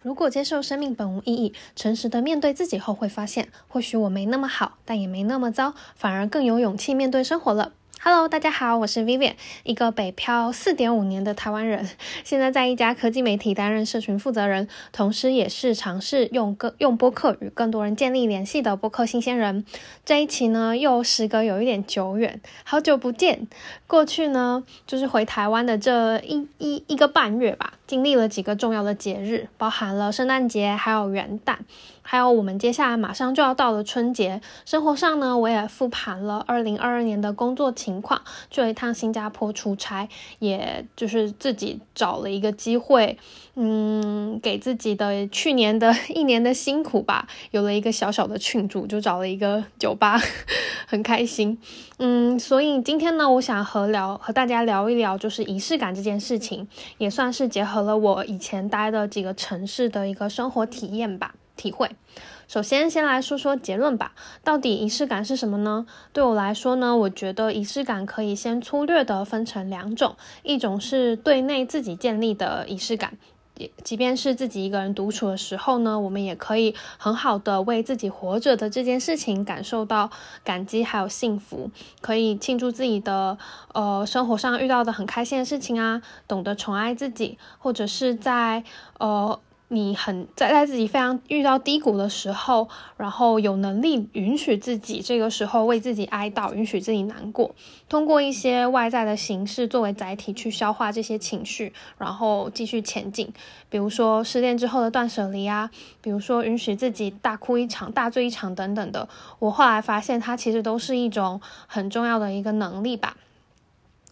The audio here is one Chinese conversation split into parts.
如果接受生命本无意义，诚实的面对自己后，会发现或许我没那么好，但也没那么糟，反而更有勇气面对生活了。Hello，大家好，我是 Vivian，一个北漂四点五年的台湾人，现在在一家科技媒体担任社群负责人，同时也是尝试用更用播客与更多人建立联系的播客新鲜人。这一期呢，又时隔有一点久远，好久不见。过去呢，就是回台湾的这一一一个半月吧，经历了几个重要的节日，包含了圣诞节，还有元旦。还有我们接下来马上就要到了春节，生活上呢，我也复盘了二零二二年的工作情况，去了一趟新加坡出差，也就是自己找了一个机会，嗯，给自己的去年的一年的辛苦吧，有了一个小小的庆祝，就找了一个酒吧，很开心，嗯，所以今天呢，我想和聊和大家聊一聊，就是仪式感这件事情，也算是结合了我以前待的几个城市的一个生活体验吧。体会，首先先来说说结论吧。到底仪式感是什么呢？对我来说呢，我觉得仪式感可以先粗略的分成两种，一种是对内自己建立的仪式感，即便是自己一个人独处的时候呢，我们也可以很好的为自己活着的这件事情感受到感激还有幸福，可以庆祝自己的呃生活上遇到的很开心的事情啊，懂得宠爱自己，或者是在呃。你很在在自己非常遇到低谷的时候，然后有能力允许自己这个时候为自己哀悼，允许自己难过，通过一些外在的形式作为载体去消化这些情绪，然后继续前进。比如说失恋之后的断舍离啊，比如说允许自己大哭一场、大醉一场等等的。我后来发现，它其实都是一种很重要的一个能力吧。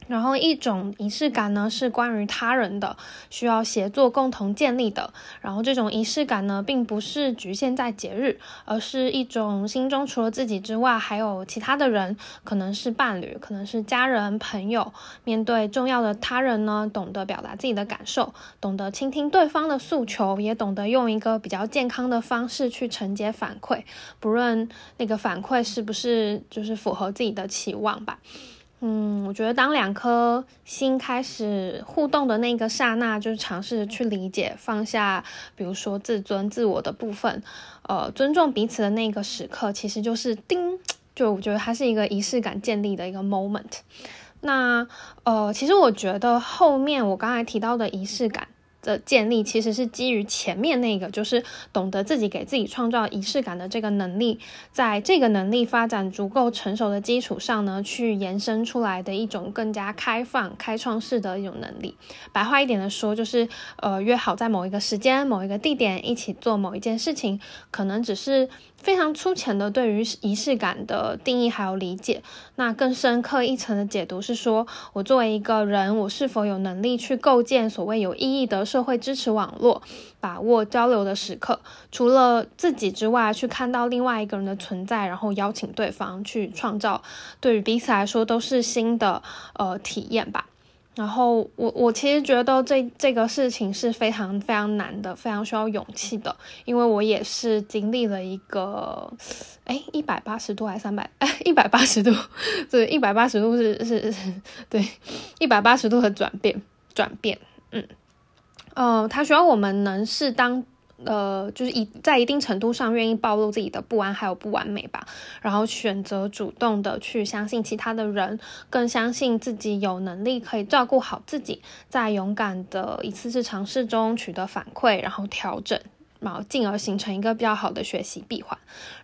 然后一种仪式感呢，是关于他人的，需要协作共同建立的。然后这种仪式感呢，并不是局限在节日，而是一种心中除了自己之外，还有其他的人，可能是伴侣，可能是家人、朋友。面对重要的他人呢，懂得表达自己的感受，懂得倾听对方的诉求，也懂得用一个比较健康的方式去承接反馈，不论那个反馈是不是就是符合自己的期望吧。嗯，我觉得当两颗心开始互动的那个刹那，就是尝试去理解、放下，比如说自尊、自我的部分，呃，尊重彼此的那个时刻，其实就是叮，就我觉得它是一个仪式感建立的一个 moment。那呃，其实我觉得后面我刚才提到的仪式感。的建立其实是基于前面那个，就是懂得自己给自己创造仪式感的这个能力，在这个能力发展足够成熟的基础上呢，去延伸出来的一种更加开放、开创式的一种能力。白话一点的说，就是呃约好在某一个时间、某一个地点一起做某一件事情，可能只是。非常粗浅的对于仪式感的定义还有理解，那更深刻一层的解读是说，我作为一个人，我是否有能力去构建所谓有意义的社会支持网络，把握交流的时刻，除了自己之外，去看到另外一个人的存在，然后邀请对方去创造，对于彼此来说都是新的呃体验吧。然后我我其实觉得这这个事情是非常非常难的，非常需要勇气的，因为我也是经历了一个，哎，一百八十度还是三百？哎，一百八十度，对，一百八十度是是，对，一百八十度的转变转变，嗯，哦，他需要我们能适当。呃，就是一在一定程度上愿意暴露自己的不安还有不完美吧，然后选择主动的去相信其他的人，更相信自己有能力可以照顾好自己，在勇敢的一次次尝试中取得反馈，然后调整，然后进而形成一个比较好的学习闭环。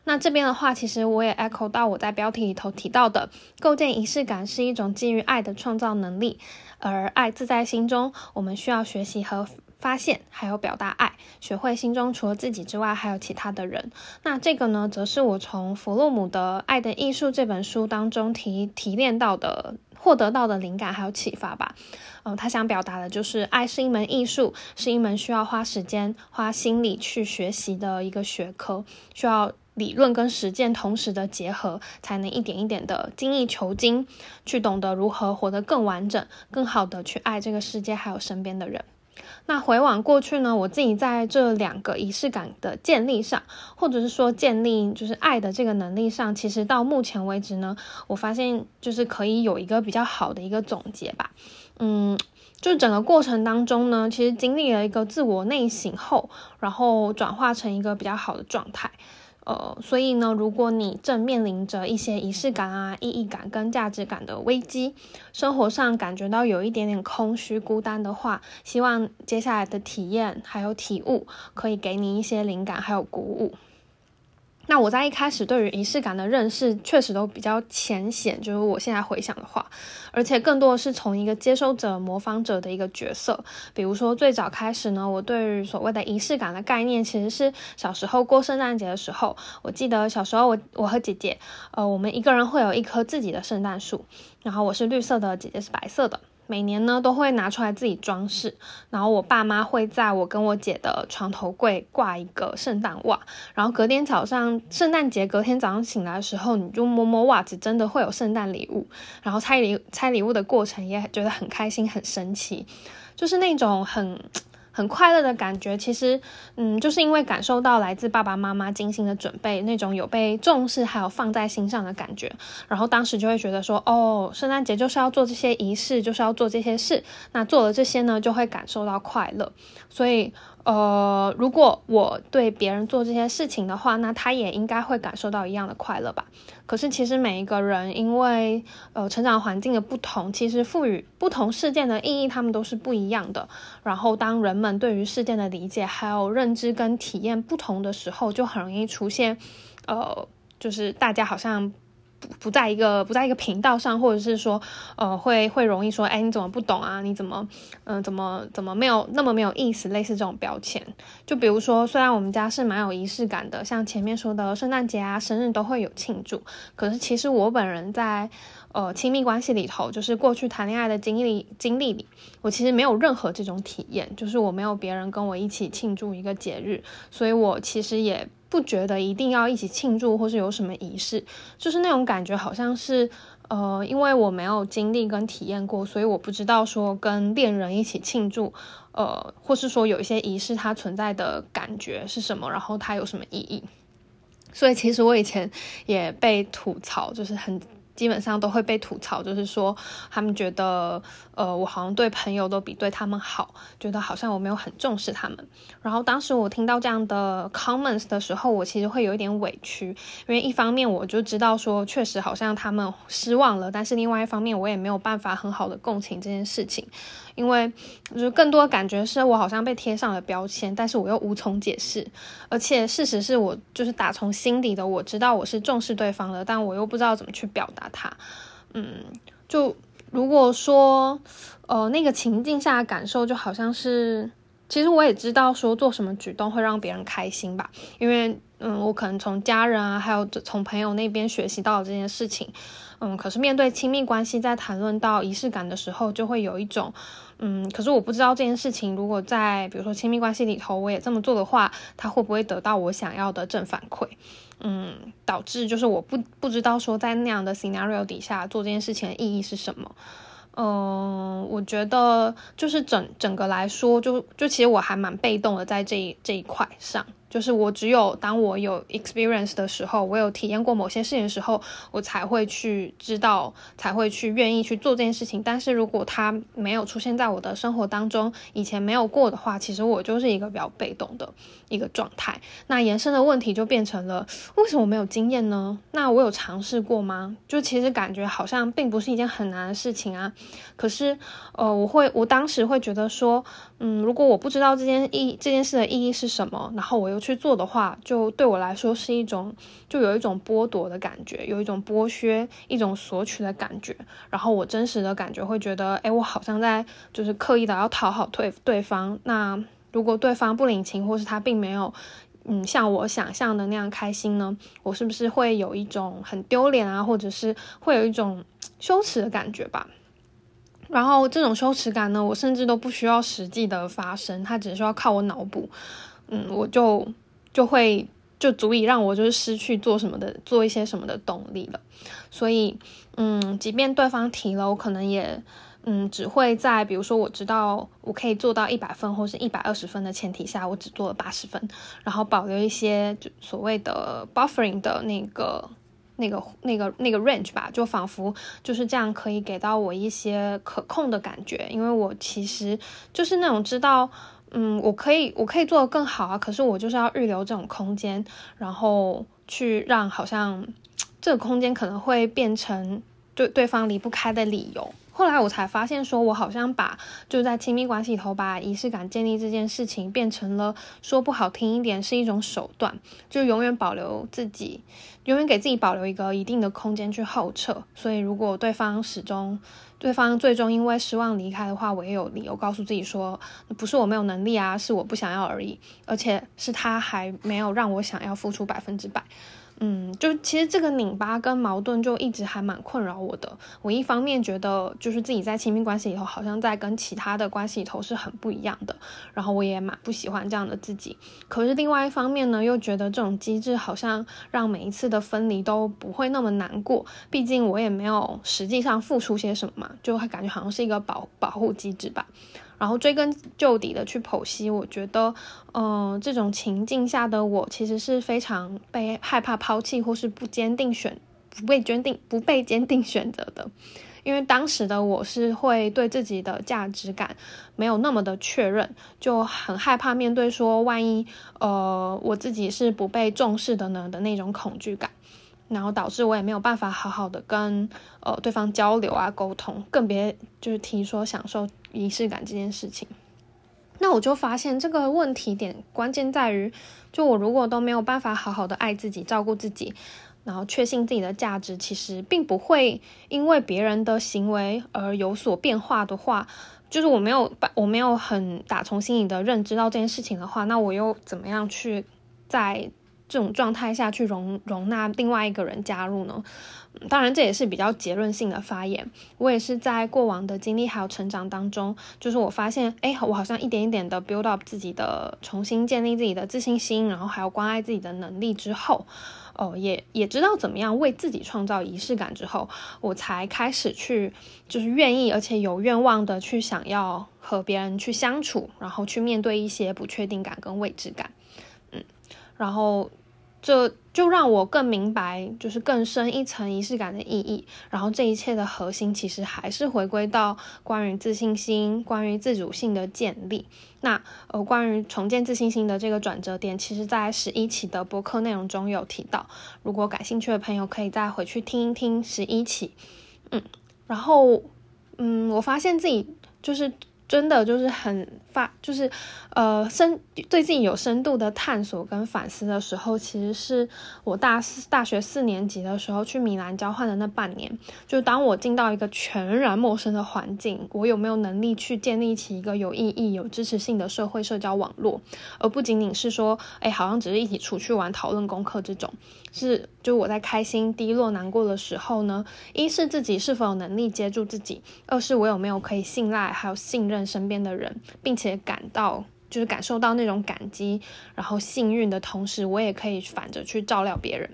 那这边的话，其实我也 echo 到我在标题里头提到的，构建仪式感是一种基于爱的创造能力，而爱自在心中，我们需要学习和。发现还有表达爱，学会心中除了自己之外还有其他的人。那这个呢，则是我从弗洛姆的《爱的艺术》这本书当中提提炼到的、获得到的灵感还有启发吧。嗯，他想表达的就是，爱是一门艺术，是一门需要花时间、花心力去学习的一个学科，需要理论跟实践同时的结合，才能一点一点的精益求精，去懂得如何活得更完整、更好的去爱这个世界还有身边的人。那回往过去呢？我自己在这两个仪式感的建立上，或者是说建立就是爱的这个能力上，其实到目前为止呢，我发现就是可以有一个比较好的一个总结吧。嗯，就整个过程当中呢，其实经历了一个自我内省后，然后转化成一个比较好的状态。呃，所以呢，如果你正面临着一些仪式感啊、意义感跟价值感的危机，生活上感觉到有一点点空虚、孤单的话，希望接下来的体验还有体悟，可以给你一些灵感还有鼓舞。那我在一开始对于仪式感的认识确实都比较浅显，就是我现在回想的话，而且更多的是从一个接收者、模仿者的一个角色。比如说最早开始呢，我对于所谓的仪式感的概念，其实是小时候过圣诞节的时候，我记得小时候我我和姐姐，呃，我们一个人会有一棵自己的圣诞树，然后我是绿色的，姐姐是白色的。每年呢都会拿出来自己装饰，然后我爸妈会在我跟我姐的床头柜挂一个圣诞袜，然后隔天早上圣诞节隔天早上醒来的时候，你就摸摸袜子，真的会有圣诞礼物，然后拆礼拆礼物的过程也觉得很开心很神奇，就是那种很。很快乐的感觉，其实，嗯，就是因为感受到来自爸爸妈妈精心的准备，那种有被重视还有放在心上的感觉，然后当时就会觉得说，哦，圣诞节就是要做这些仪式，就是要做这些事，那做了这些呢，就会感受到快乐，所以。呃，如果我对别人做这些事情的话，那他也应该会感受到一样的快乐吧。可是其实每一个人因为呃成长环境的不同，其实赋予不同事件的意义，他们都是不一样的。然后当人们对于事件的理解还有认知跟体验不同的时候，就很容易出现，呃，就是大家好像。不在一个不在一个频道上，或者是说，呃，会会容易说，哎，你怎么不懂啊？你怎么，嗯，怎么怎么没有那么没有意思？类似这种标签，就比如说，虽然我们家是蛮有仪式感的，像前面说的圣诞节啊、生日都会有庆祝，可是其实我本人在呃亲密关系里头，就是过去谈恋爱的经历经历里，我其实没有任何这种体验，就是我没有别人跟我一起庆祝一个节日，所以我其实也。不觉得一定要一起庆祝，或是有什么仪式，就是那种感觉，好像是，呃，因为我没有经历跟体验过，所以我不知道说跟恋人一起庆祝，呃，或是说有一些仪式它存在的感觉是什么，然后它有什么意义。所以其实我以前也被吐槽，就是很。基本上都会被吐槽，就是说他们觉得，呃，我好像对朋友都比对他们好，觉得好像我没有很重视他们。然后当时我听到这样的 comments 的时候，我其实会有一点委屈，因为一方面我就知道说，确实好像他们失望了，但是另外一方面我也没有办法很好的共情这件事情。因为就是更多感觉是我好像被贴上了标签，但是我又无从解释。而且事实是我就是打从心底的我知道我是重视对方的，但我又不知道怎么去表达它。嗯，就如果说呃那个情境下的感受就好像是，其实我也知道说做什么举动会让别人开心吧，因为嗯我可能从家人啊还有从朋友那边学习到这件事情。嗯，可是面对亲密关系，在谈论到仪式感的时候，就会有一种，嗯，可是我不知道这件事情，如果在比如说亲密关系里头，我也这么做的话，他会不会得到我想要的正反馈？嗯，导致就是我不不知道说在那样的 scenario 底下做这件事情的意义是什么。嗯，我觉得就是整整个来说，就就其实我还蛮被动的在这这一块上。就是我只有当我有 experience 的时候，我有体验过某些事情的时候，我才会去知道，才会去愿意去做这件事情。但是如果它没有出现在我的生活当中，以前没有过的话，其实我就是一个比较被动的一个状态。那延伸的问题就变成了，为什么没有经验呢？那我有尝试过吗？就其实感觉好像并不是一件很难的事情啊。可是，呃，我会，我当时会觉得说，嗯，如果我不知道这件意这件事的意义是什么，然后我又去做的话，就对我来说是一种，就有一种剥夺的感觉，有一种剥削、一种索取的感觉。然后我真实的感觉会觉得，哎，我好像在就是刻意的要讨好对对方。那如果对方不领情，或是他并没有，嗯，像我想象的那样开心呢？我是不是会有一种很丢脸啊，或者是会有一种羞耻的感觉吧？然后这种羞耻感呢，我甚至都不需要实际的发生，它只需要靠我脑补。嗯，我就就会就足以让我就是失去做什么的做一些什么的动力了，所以嗯，即便对方提了，我可能也嗯只会在比如说我知道我可以做到一百分或是一百二十分的前提下，我只做了八十分，然后保留一些就所谓的 buffering 的那个那个那个那个 range 吧，就仿佛就是这样可以给到我一些可控的感觉，因为我其实就是那种知道，嗯，我可以我可以做的更好啊，可是我就是要预留这种空间，然后去让好像 这个空间可能会变成对对方离不开的理由。后来我才发现，说我好像把就在亲密关系里头把仪式感建立这件事情变成了说不好听一点是一种手段，就永远保留自己，永远给自己保留一个一定的空间去后撤。所以如果对方始终，对方最终因为失望离开的话，我也有理由告诉自己说，不是我没有能力啊，是我不想要而已，而且是他还没有让我想要付出百分之百。嗯，就其实这个拧巴跟矛盾就一直还蛮困扰我的。我一方面觉得就是自己在亲密关系里头好像在跟其他的关系里头是很不一样的，然后我也蛮不喜欢这样的自己。可是另外一方面呢，又觉得这种机制好像让每一次的分离都不会那么难过。毕竟我也没有实际上付出些什么嘛，就会感觉好像是一个保保护机制吧。然后追根究底的去剖析，我觉得，嗯，这种情境下的我其实是非常被害怕抛弃或是不坚定选不被坚定不被坚定选择的，因为当时的我是会对自己的价值感没有那么的确认，就很害怕面对说万一呃我自己是不被重视的呢的那种恐惧感。然后导致我也没有办法好好的跟呃对方交流啊沟通，更别就是提说享受仪式感这件事情。那我就发现这个问题点关键在于，就我如果都没有办法好好的爱自己、照顾自己，然后确信自己的价值，其实并不会因为别人的行为而有所变化的话，就是我没有把我没有很打从心里的认知到这件事情的话，那我又怎么样去在？这种状态下去容容纳另外一个人加入呢？当然这也是比较结论性的发言。我也是在过往的经历还有成长当中，就是我发现，哎，我好像一点一点的 build up 自己的，重新建立自己的自信心，然后还有关爱自己的能力之后，哦，也也知道怎么样为自己创造仪式感之后，我才开始去，就是愿意而且有愿望的去想要和别人去相处，然后去面对一些不确定感跟未知感，嗯，然后。这就让我更明白，就是更深一层仪式感的意义。然后这一切的核心，其实还是回归到关于自信心、关于自主性的建立。那呃，关于重建自信心的这个转折点，其实在十一期的播客内容中有提到。如果感兴趣的朋友，可以再回去听一听十一期。嗯，然后嗯，我发现自己就是。真的就是很发，就是呃深对自己有深度的探索跟反思的时候，其实是我大四大学四年级的时候去米兰交换的那半年。就当我进到一个全然陌生的环境，我有没有能力去建立起一个有意义、有支持性的社会社交网络，而不仅仅是说，哎，好像只是一起出去玩、讨论功课这种。是，就我在开心、低落、难过的时候呢，一是自己是否有能力接住自己，二是我有没有可以信赖还有信任身边的人，并且且感到就是感受到那种感激，然后幸运的同时，我也可以反着去照料别人。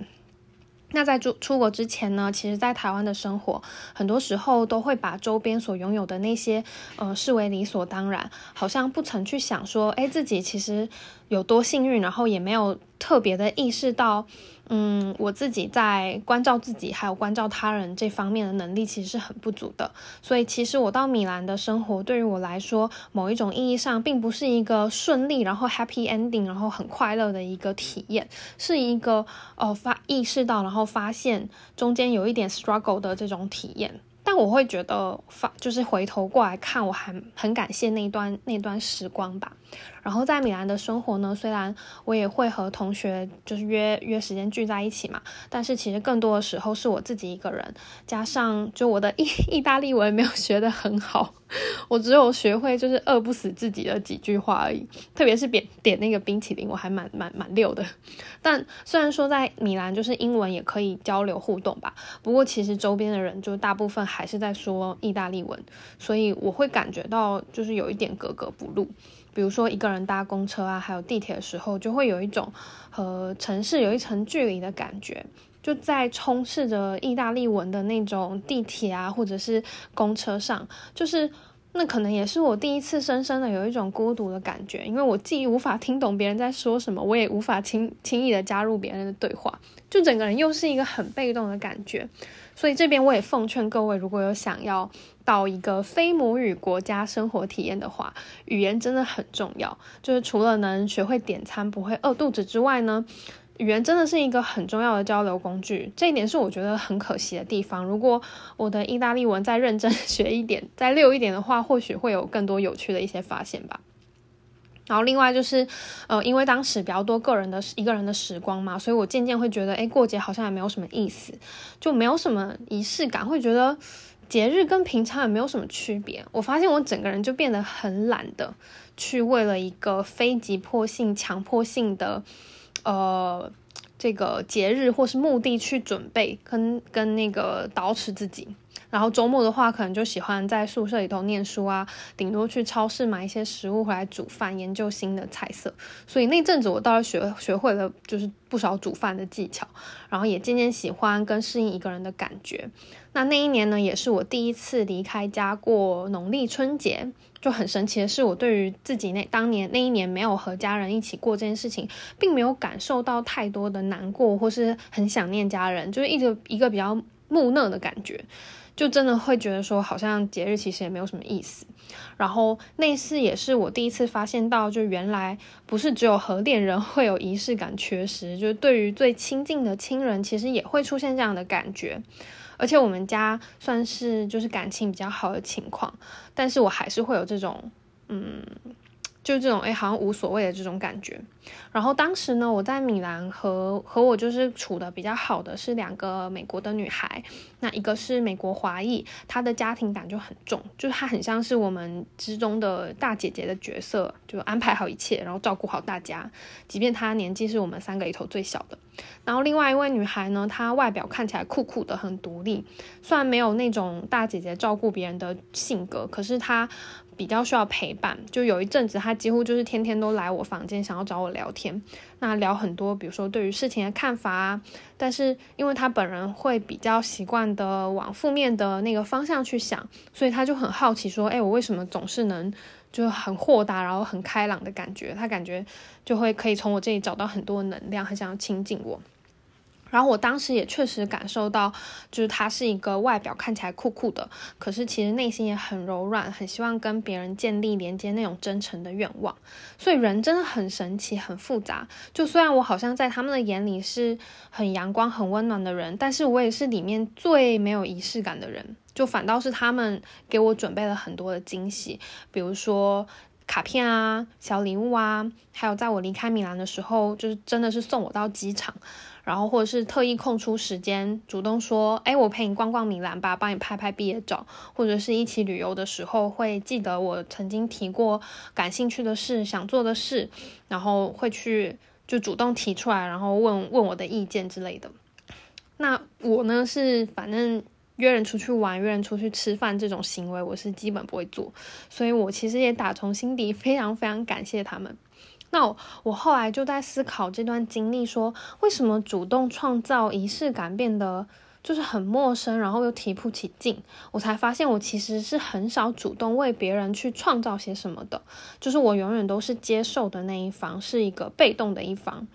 那在出出国之前呢，其实，在台湾的生活，很多时候都会把周边所拥有的那些，呃，视为理所当然，好像不曾去想说，哎，自己其实有多幸运，然后也没有特别的意识到。嗯，我自己在关照自己还有关照他人这方面的能力其实是很不足的，所以其实我到米兰的生活对于我来说，某一种意义上并不是一个顺利然后 happy ending 然后很快乐的一个体验，是一个哦发意识到然后发现中间有一点 struggle 的这种体验。但我会觉得发就是回头过来看，我还很感谢那段那段时光吧。然后在米兰的生活呢，虽然我也会和同学就是约约时间聚在一起嘛，但是其实更多的时候是我自己一个人，加上就我的意 意大利文没有学得很好。我只有学会就是饿不死自己的几句话而已，特别是点点那个冰淇淋，我还蛮蛮蛮溜的。但虽然说在米兰就是英文也可以交流互动吧，不过其实周边的人就大部分还是在说意大利文，所以我会感觉到就是有一点格格不入。比如说一个人搭公车啊，还有地铁的时候，就会有一种和城市有一层距离的感觉。就在充斥着意大利文的那种地铁啊，或者是公车上，就是那可能也是我第一次深深的有一种孤独的感觉，因为我既无法听懂别人在说什么，我也无法轻轻易的加入别人的对话，就整个人又是一个很被动的感觉。所以这边我也奉劝各位，如果有想要到一个非母语国家生活体验的话，语言真的很重要。就是除了能学会点餐不会饿肚子之外呢。语言真的是一个很重要的交流工具，这一点是我觉得很可惜的地方。如果我的意大利文再认真学一点，再溜一点的话，或许会有更多有趣的一些发现吧。然后另外就是，呃，因为当时比较多个人的一个人的时光嘛，所以我渐渐会觉得，哎，过节好像也没有什么意思，就没有什么仪式感，会觉得节日跟平常也没有什么区别。我发现我整个人就变得很懒的，去为了一个非急迫性、强迫性的。呃，这个节日或是目的去准备，跟跟那个捯饬自己。然后周末的话，可能就喜欢在宿舍里头念书啊，顶多去超市买一些食物回来煮饭，研究新的菜色。所以那阵子我倒是学学会了，就是不少煮饭的技巧，然后也渐渐喜欢跟适应一个人的感觉。那那一年呢，也是我第一次离开家过农历春节。就很神奇的是，我对于自己那当年那一年没有和家人一起过这件事情，并没有感受到太多的难过，或是很想念家人，就是一直一个比较木讷的感觉，就真的会觉得说，好像节日其实也没有什么意思。然后那次也是我第一次发现到，就原来不是只有核电人会有仪式感缺失，就是对于最亲近的亲人，其实也会出现这样的感觉。而且我们家算是就是感情比较好的情况，但是我还是会有这种，嗯。就这种哎，好像无所谓的这种感觉。然后当时呢，我在米兰和和我就是处的比较好的是两个美国的女孩。那一个是美国华裔，她的家庭感就很重，就是她很像是我们之中的大姐姐的角色，就安排好一切，然后照顾好大家。即便她年纪是我们三个里头最小的。然后另外一位女孩呢，她外表看起来酷酷的，很独立。虽然没有那种大姐姐照顾别人的性格，可是她。比较需要陪伴，就有一阵子，他几乎就是天天都来我房间，想要找我聊天。那聊很多，比如说对于事情的看法啊。但是因为他本人会比较习惯的往负面的那个方向去想，所以他就很好奇说：“哎，我为什么总是能就很豁达，然后很开朗的感觉？他感觉就会可以从我这里找到很多能量，很想要亲近我。”然后我当时也确实感受到，就是他是一个外表看起来酷酷的，可是其实内心也很柔软，很希望跟别人建立连接那种真诚的愿望。所以人真的很神奇，很复杂。就虽然我好像在他们的眼里是很阳光、很温暖的人，但是我也是里面最没有仪式感的人。就反倒是他们给我准备了很多的惊喜，比如说卡片啊、小礼物啊，还有在我离开米兰的时候，就是真的是送我到机场。然后，或者是特意空出时间，主动说：“哎，我陪你逛逛米兰吧，帮你拍拍毕业照。”或者是一起旅游的时候，会记得我曾经提过感兴趣的事、想做的事，然后会去就主动提出来，然后问问我的意见之类的。那我呢，是反正约人出去玩、约人出去吃饭这种行为，我是基本不会做。所以我其实也打从心底非常非常感谢他们。那我后来就在思考这段经历，说为什么主动创造仪式感变得就是很陌生，然后又提不起劲。我才发现我其实是很少主动为别人去创造些什么的，就是我永远都是接受的那一方，是一个被动的一方，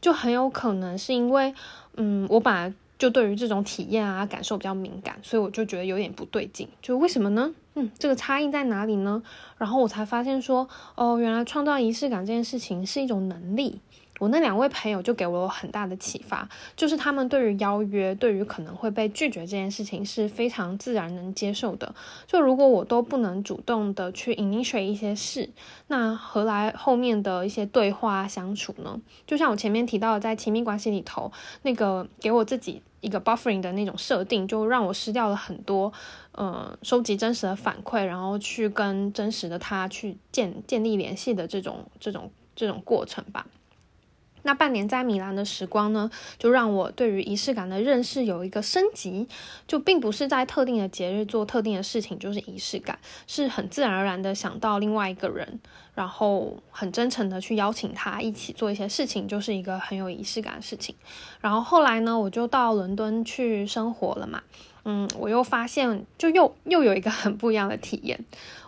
就很有可能是因为，嗯，我把。就对于这种体验啊感受比较敏感，所以我就觉得有点不对劲。就为什么呢？嗯，这个差异在哪里呢？然后我才发现说，哦，原来创造仪式感这件事情是一种能力。我那两位朋友就给我很大的启发，就是他们对于邀约，对于可能会被拒绝这件事情是非常自然能接受的。就如果我都不能主动的去 initiate 一些事，那何来后面的一些对话相处呢？就像我前面提到的，在亲密关系里头，那个给我自己一个 buffering 的那种设定，就让我失掉了很多，呃，收集真实的反馈，然后去跟真实的他去建建立联系的这种这种这种过程吧。那半年在米兰的时光呢，就让我对于仪式感的认识有一个升级，就并不是在特定的节日做特定的事情就是仪式感，是很自然而然的想到另外一个人，然后很真诚的去邀请他一起做一些事情，就是一个很有仪式感的事情。然后后来呢，我就到伦敦去生活了嘛。嗯，我又发现，就又又有一个很不一样的体验。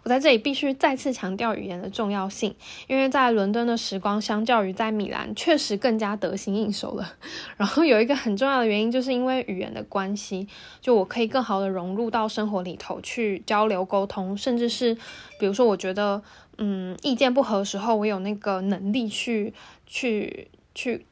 我在这里必须再次强调语言的重要性，因为在伦敦的时光，相较于在米兰，确实更加得心应手了。然后有一个很重要的原因，就是因为语言的关系，就我可以更好的融入到生活里头去交流沟通，甚至是比如说，我觉得嗯意见不合的时候，我有那个能力去去去，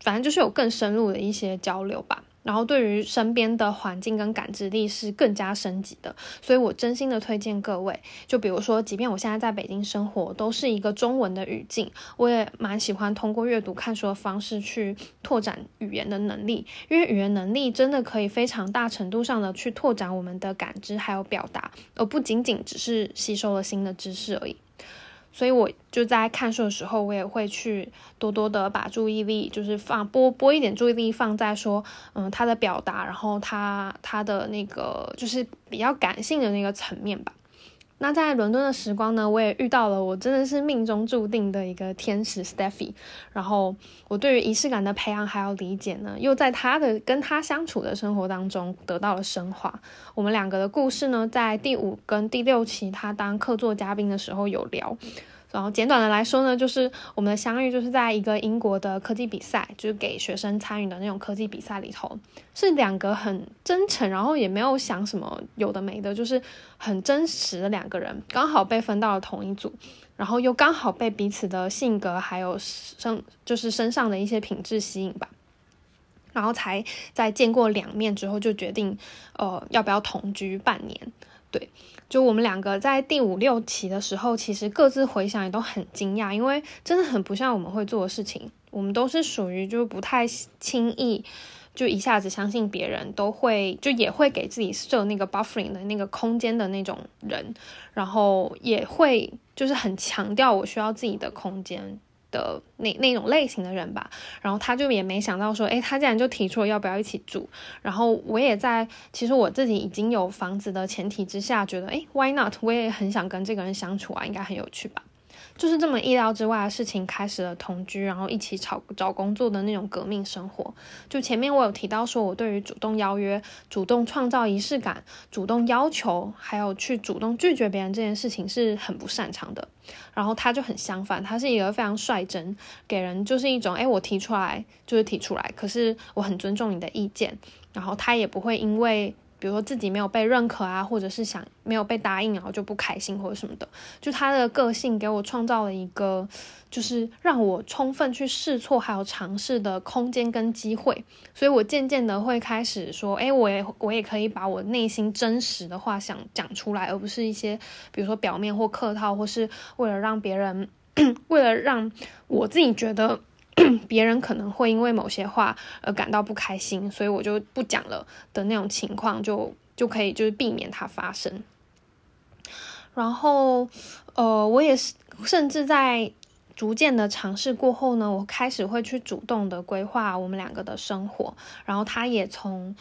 反正就是有更深入的一些交流吧。然后对于身边的环境跟感知力是更加升级的，所以我真心的推荐各位。就比如说，即便我现在在北京生活，都是一个中文的语境，我也蛮喜欢通过阅读、看书的方式去拓展语言的能力，因为语言能力真的可以非常大程度上的去拓展我们的感知还有表达，而不仅仅只是吸收了新的知识而已。所以我就在看书的时候，我也会去多多的把注意力，就是放播播一点注意力放在说，嗯，他的表达，然后他他的那个就是比较感性的那个层面吧。那在伦敦的时光呢，我也遇到了我真的是命中注定的一个天使 Stephy。然后我对于仪式感的培养还有理解呢，又在他的跟他相处的生活当中得到了升华。我们两个的故事呢，在第五跟第六期他当客座嘉宾的时候有聊。然后简短的来说呢，就是我们的相遇就是在一个英国的科技比赛，就是给学生参与的那种科技比赛里头，是两个很真诚，然后也没有想什么有的没的，就是很真实的两个人，刚好被分到了同一组，然后又刚好被彼此的性格还有身就是身上的一些品质吸引吧，然后才在见过两面之后就决定，呃，要不要同居半年。对，就我们两个在第五六期的时候，其实各自回想也都很惊讶，因为真的很不像我们会做的事情。我们都是属于就不太轻易就一下子相信别人，都会就也会给自己设那个 buffering 的那个空间的那种人，然后也会就是很强调我需要自己的空间。的那那种类型的人吧，然后他就也没想到说，诶，他竟然就提出了要不要一起住，然后我也在其实我自己已经有房子的前提之下，觉得诶 w h y not？我也很想跟这个人相处啊，应该很有趣吧。就是这么意料之外的事情，开始了同居，然后一起找找工作的那种革命生活。就前面我有提到说，我对于主动邀约、主动创造仪式感、主动要求，还有去主动拒绝别人这件事情是很不擅长的。然后他就很相反，他是一个非常率真，给人就是一种，哎，我提出来就是提出来，可是我很尊重你的意见。然后他也不会因为。比如说自己没有被认可啊，或者是想没有被答应，然后就不开心或者什么的，就他的个性给我创造了一个，就是让我充分去试错还有尝试的空间跟机会，所以我渐渐的会开始说，哎，我也我也可以把我内心真实的话想讲出来，而不是一些比如说表面或客套，或是为了让别人，为了让我自己觉得。别人可能会因为某些话而感到不开心，所以我就不讲了的那种情况，就就可以就是避免它发生。然后，呃，我也是，甚至在逐渐的尝试过后呢，我开始会去主动的规划我们两个的生活，然后他也从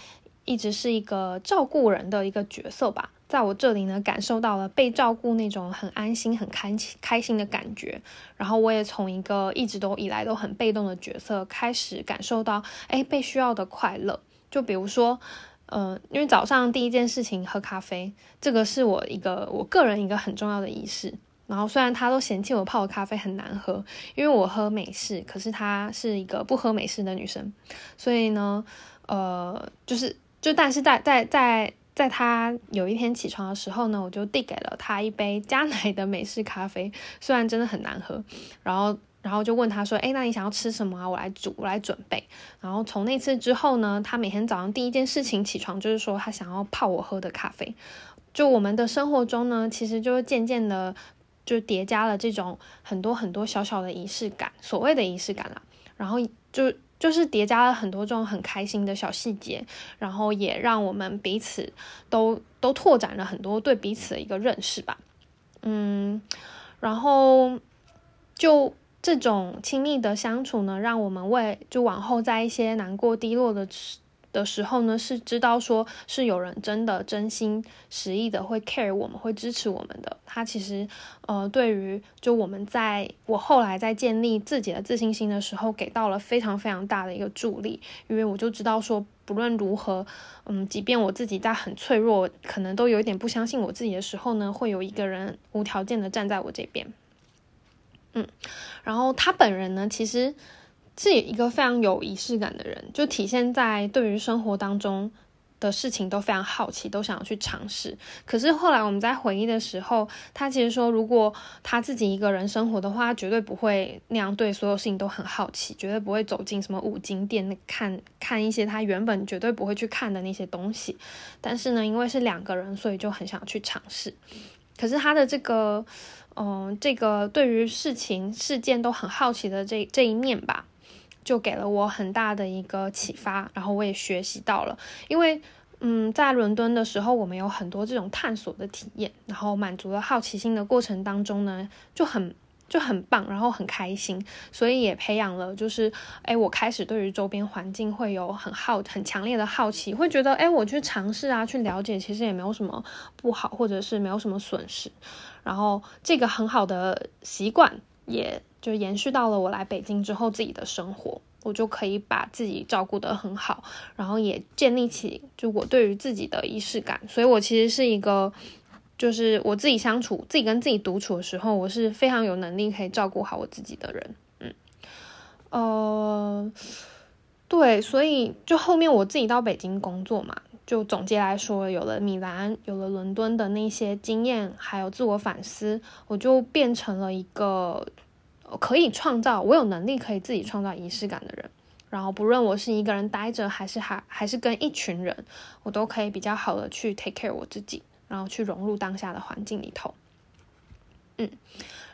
一直是一个照顾人的一个角色吧。在我这里呢，感受到了被照顾那种很安心、很开心开心的感觉。然后我也从一个一直都以来都很被动的角色，开始感受到哎被需要的快乐。就比如说，嗯，因为早上第一件事情喝咖啡，这个是我一个我个人一个很重要的仪式。然后虽然他都嫌弃我泡的咖啡很难喝，因为我喝美式，可是她是一个不喝美式的女生，所以呢，呃，就是就但是在在在。在他有一天起床的时候呢，我就递给了他一杯加奶的美式咖啡，虽然真的很难喝。然后，然后就问他说：“哎，那你想要吃什么啊？我来煮，我来准备。”然后从那次之后呢，他每天早上第一件事情起床就是说他想要泡我喝的咖啡。就我们的生活中呢，其实就渐渐的就叠加了这种很多很多小小的仪式感，所谓的仪式感啦。然后就。就是叠加了很多这种很开心的小细节，然后也让我们彼此都都拓展了很多对彼此的一个认识吧。嗯，然后就这种亲密的相处呢，让我们为就往后在一些难过低落的。的时候呢，是知道说是有人真的真心实意的会 care 我们，会支持我们的。他其实，呃，对于就我们在我后来在建立自己的自信心的时候，给到了非常非常大的一个助力。因为我就知道说，不论如何，嗯，即便我自己在很脆弱，可能都有一点不相信我自己的时候呢，会有一个人无条件的站在我这边。嗯，然后他本人呢，其实是一个非常有仪式感的人，就体现在对于生活当中。的事情都非常好奇，都想要去尝试。可是后来我们在回忆的时候，他其实说，如果他自己一个人生活的话，绝对不会那样对所有事情都很好奇，绝对不会走进什么五金店看看一些他原本绝对不会去看的那些东西。但是呢，因为是两个人，所以就很想去尝试。可是他的这个，嗯，这个对于事情事件都很好奇的这这一面吧。就给了我很大的一个启发，然后我也学习到了。因为，嗯，在伦敦的时候，我们有很多这种探索的体验，然后满足了好奇心的过程当中呢，就很就很棒，然后很开心，所以也培养了，就是，哎，我开始对于周边环境会有很好、很强烈的好奇，会觉得，哎，我去尝试啊，去了解，其实也没有什么不好，或者是没有什么损失。然后，这个很好的习惯也。就延续到了我来北京之后自己的生活，我就可以把自己照顾得很好，然后也建立起就我对于自己的仪式感。所以我其实是一个，就是我自己相处、自己跟自己独处的时候，我是非常有能力可以照顾好我自己的人。嗯，呃，对，所以就后面我自己到北京工作嘛，就总结来说，有了米兰、有了伦敦的那些经验，还有自我反思，我就变成了一个。可以创造，我有能力可以自己创造仪式感的人。然后，不论我是一个人待着，还是还还是跟一群人，我都可以比较好的去 take care 我自己，然后去融入当下的环境里头。嗯，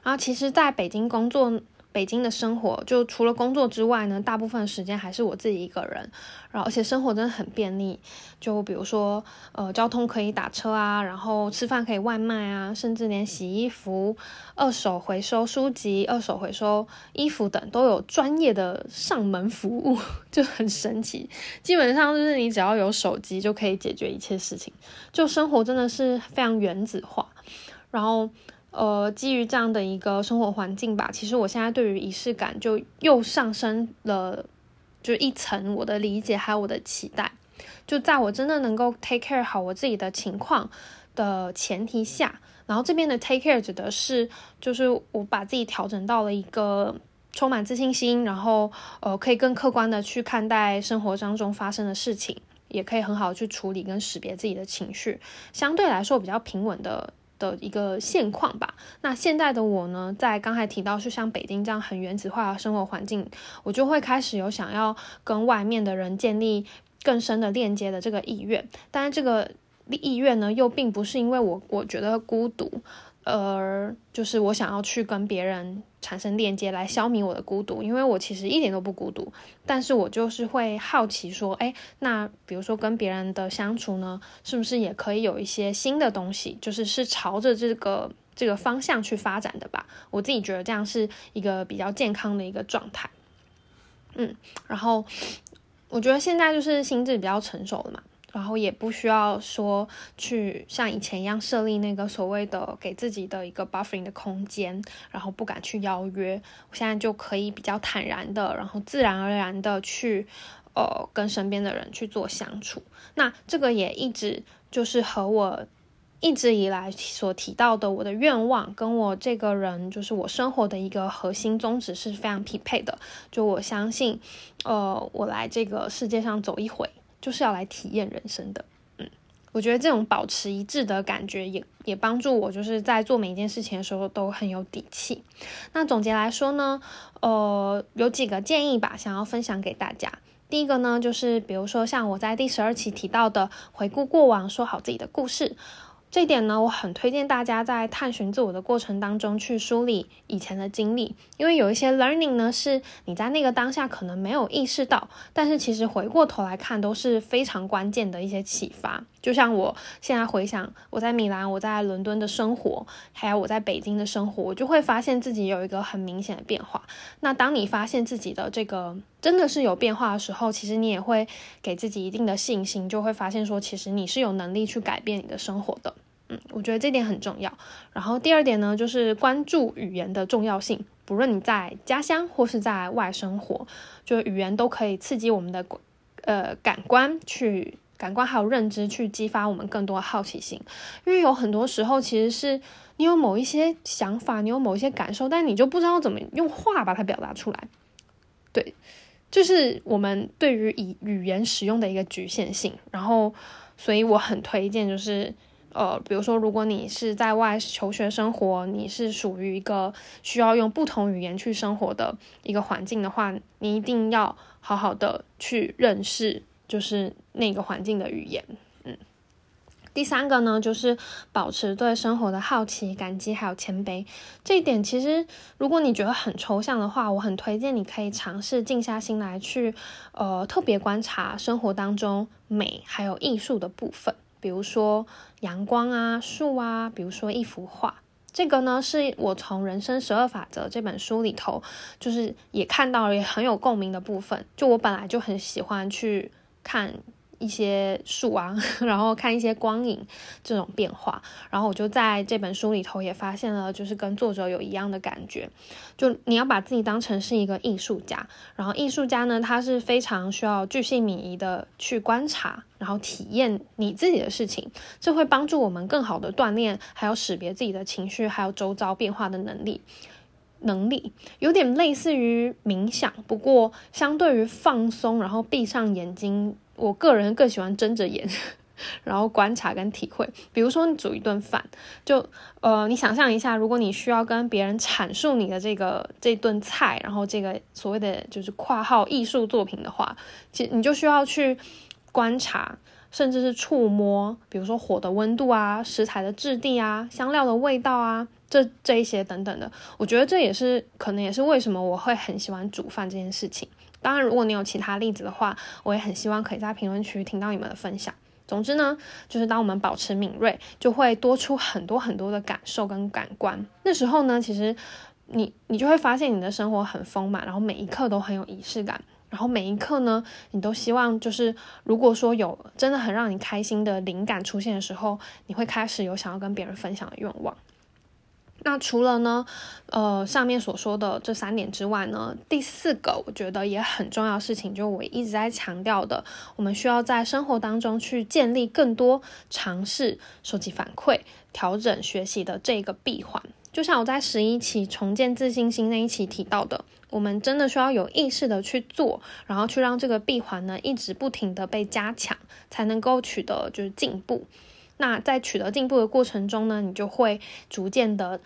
然后其实在北京工作。北京的生活就除了工作之外呢，大部分时间还是我自己一个人，然后而且生活真的很便利，就比如说呃交通可以打车啊，然后吃饭可以外卖啊，甚至连洗衣服、二手回收书籍、二手回收衣服等都有专业的上门服务，就很神奇。基本上就是你只要有手机就可以解决一切事情，就生活真的是非常原子化，然后。呃，基于这样的一个生活环境吧，其实我现在对于仪式感就又上升了，就一层我的理解还有我的期待。就在我真的能够 take care 好我自己的情况的前提下，然后这边的 take care 指的是，就是我把自己调整到了一个充满自信心，然后呃可以更客观的去看待生活当中发生的事情，也可以很好去处理跟识别自己的情绪，相对来说比较平稳的。的一个现况吧。那现在的我呢，在刚才提到是像北京这样很原子化的生活环境，我就会开始有想要跟外面的人建立更深的链接的这个意愿。但是这个意愿呢，又并不是因为我我觉得孤独。呃，就是我想要去跟别人产生链接，来消弭我的孤独，因为我其实一点都不孤独，但是我就是会好奇说，哎，那比如说跟别人的相处呢，是不是也可以有一些新的东西，就是是朝着这个这个方向去发展的吧？我自己觉得这样是一个比较健康的一个状态。嗯，然后我觉得现在就是心智比较成熟了嘛。然后也不需要说去像以前一样设立那个所谓的给自己的一个 buffering 的空间，然后不敢去邀约。我现在就可以比较坦然的，然后自然而然的去，呃，跟身边的人去做相处。那这个也一直就是和我一直以来所提到的我的愿望，跟我这个人就是我生活的一个核心宗旨是非常匹配的。就我相信，呃，我来这个世界上走一回。就是要来体验人生的，嗯，我觉得这种保持一致的感觉也也帮助我，就是在做每一件事情的时候都很有底气。那总结来说呢，呃，有几个建议吧，想要分享给大家。第一个呢，就是比如说像我在第十二期提到的，回顾过往，说好自己的故事。这点呢，我很推荐大家在探寻自我的过程当中去梳理以前的经历，因为有一些 learning 呢，是你在那个当下可能没有意识到，但是其实回过头来看都是非常关键的一些启发。就像我现在回想我在米兰、我在伦敦的生活，还有我在北京的生活，我就会发现自己有一个很明显的变化。那当你发现自己的这个真的是有变化的时候，其实你也会给自己一定的信心，就会发现说，其实你是有能力去改变你的生活的。嗯，我觉得这点很重要。然后第二点呢，就是关注语言的重要性。不论你在家乡或是在外生活，就语言都可以刺激我们的呃感官去感官还有认知去激发我们更多好奇心，因为有很多时候其实是你有某一些想法，你有某一些感受，但你就不知道怎么用话把它表达出来。对，就是我们对于以语言使用的一个局限性。然后，所以我很推荐，就是呃，比如说，如果你是在外求学生活，你是属于一个需要用不同语言去生活的一个环境的话，你一定要好好的去认识，就是那个环境的语言。第三个呢，就是保持对生活的好奇、感激还有谦卑。这一点其实，如果你觉得很抽象的话，我很推荐你可以尝试静下心来去，呃，特别观察生活当中美还有艺术的部分，比如说阳光啊、树啊，比如说一幅画。这个呢，是我从《人生十二法则》这本书里头，就是也看到了也很有共鸣的部分。就我本来就很喜欢去看。一些树啊，然后看一些光影这种变化，然后我就在这本书里头也发现了，就是跟作者有一样的感觉，就你要把自己当成是一个艺术家，然后艺术家呢，他是非常需要巨细靡遗的去观察，然后体验你自己的事情，这会帮助我们更好的锻炼，还有识别自己的情绪，还有周遭变化的能力。能力有点类似于冥想，不过相对于放松，然后闭上眼睛。我个人更喜欢睁着眼，然后观察跟体会。比如说，你煮一顿饭，就呃，你想象一下，如果你需要跟别人阐述你的这个这顿菜，然后这个所谓的就是括号艺术作品的话，其实你就需要去观察，甚至是触摸，比如说火的温度啊、食材的质地啊、香料的味道啊，这这一些等等的。我觉得这也是可能也是为什么我会很喜欢煮饭这件事情。当然，如果你有其他例子的话，我也很希望可以在评论区听到你们的分享。总之呢，就是当我们保持敏锐，就会多出很多很多的感受跟感官。那时候呢，其实你你就会发现你的生活很丰满，然后每一刻都很有仪式感，然后每一刻呢，你都希望就是如果说有真的很让你开心的灵感出现的时候，你会开始有想要跟别人分享的愿望。那除了呢，呃，上面所说的这三点之外呢，第四个我觉得也很重要事情，就我一直在强调的，我们需要在生活当中去建立更多尝试、收集反馈、调整学习的这个闭环。就像我在十一期重建自信心那一期提到的，我们真的需要有意识的去做，然后去让这个闭环呢一直不停的被加强，才能够取得就是进步。那在取得进步的过程中呢，你就会逐渐的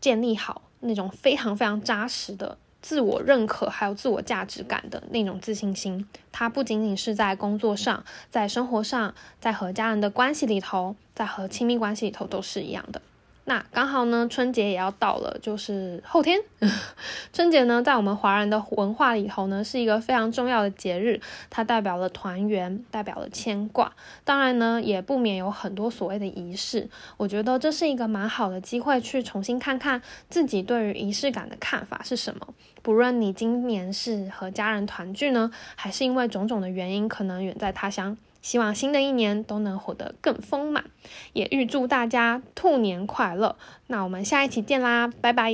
建立好那种非常非常扎实的自我认可，还有自我价值感的那种自信心。它不仅仅是在工作上，在生活上，在和家人的关系里头，在和亲密关系里头都是一样的。那刚好呢，春节也要到了，就是后天。春节呢，在我们华人的文化里头呢，是一个非常重要的节日，它代表了团圆，代表了牵挂。当然呢，也不免有很多所谓的仪式。我觉得这是一个蛮好的机会，去重新看看自己对于仪式感的看法是什么。不论你今年是和家人团聚呢，还是因为种种的原因，可能远在他乡。希望新的一年都能活得更丰满，也预祝大家兔年快乐。那我们下一期见啦，拜拜。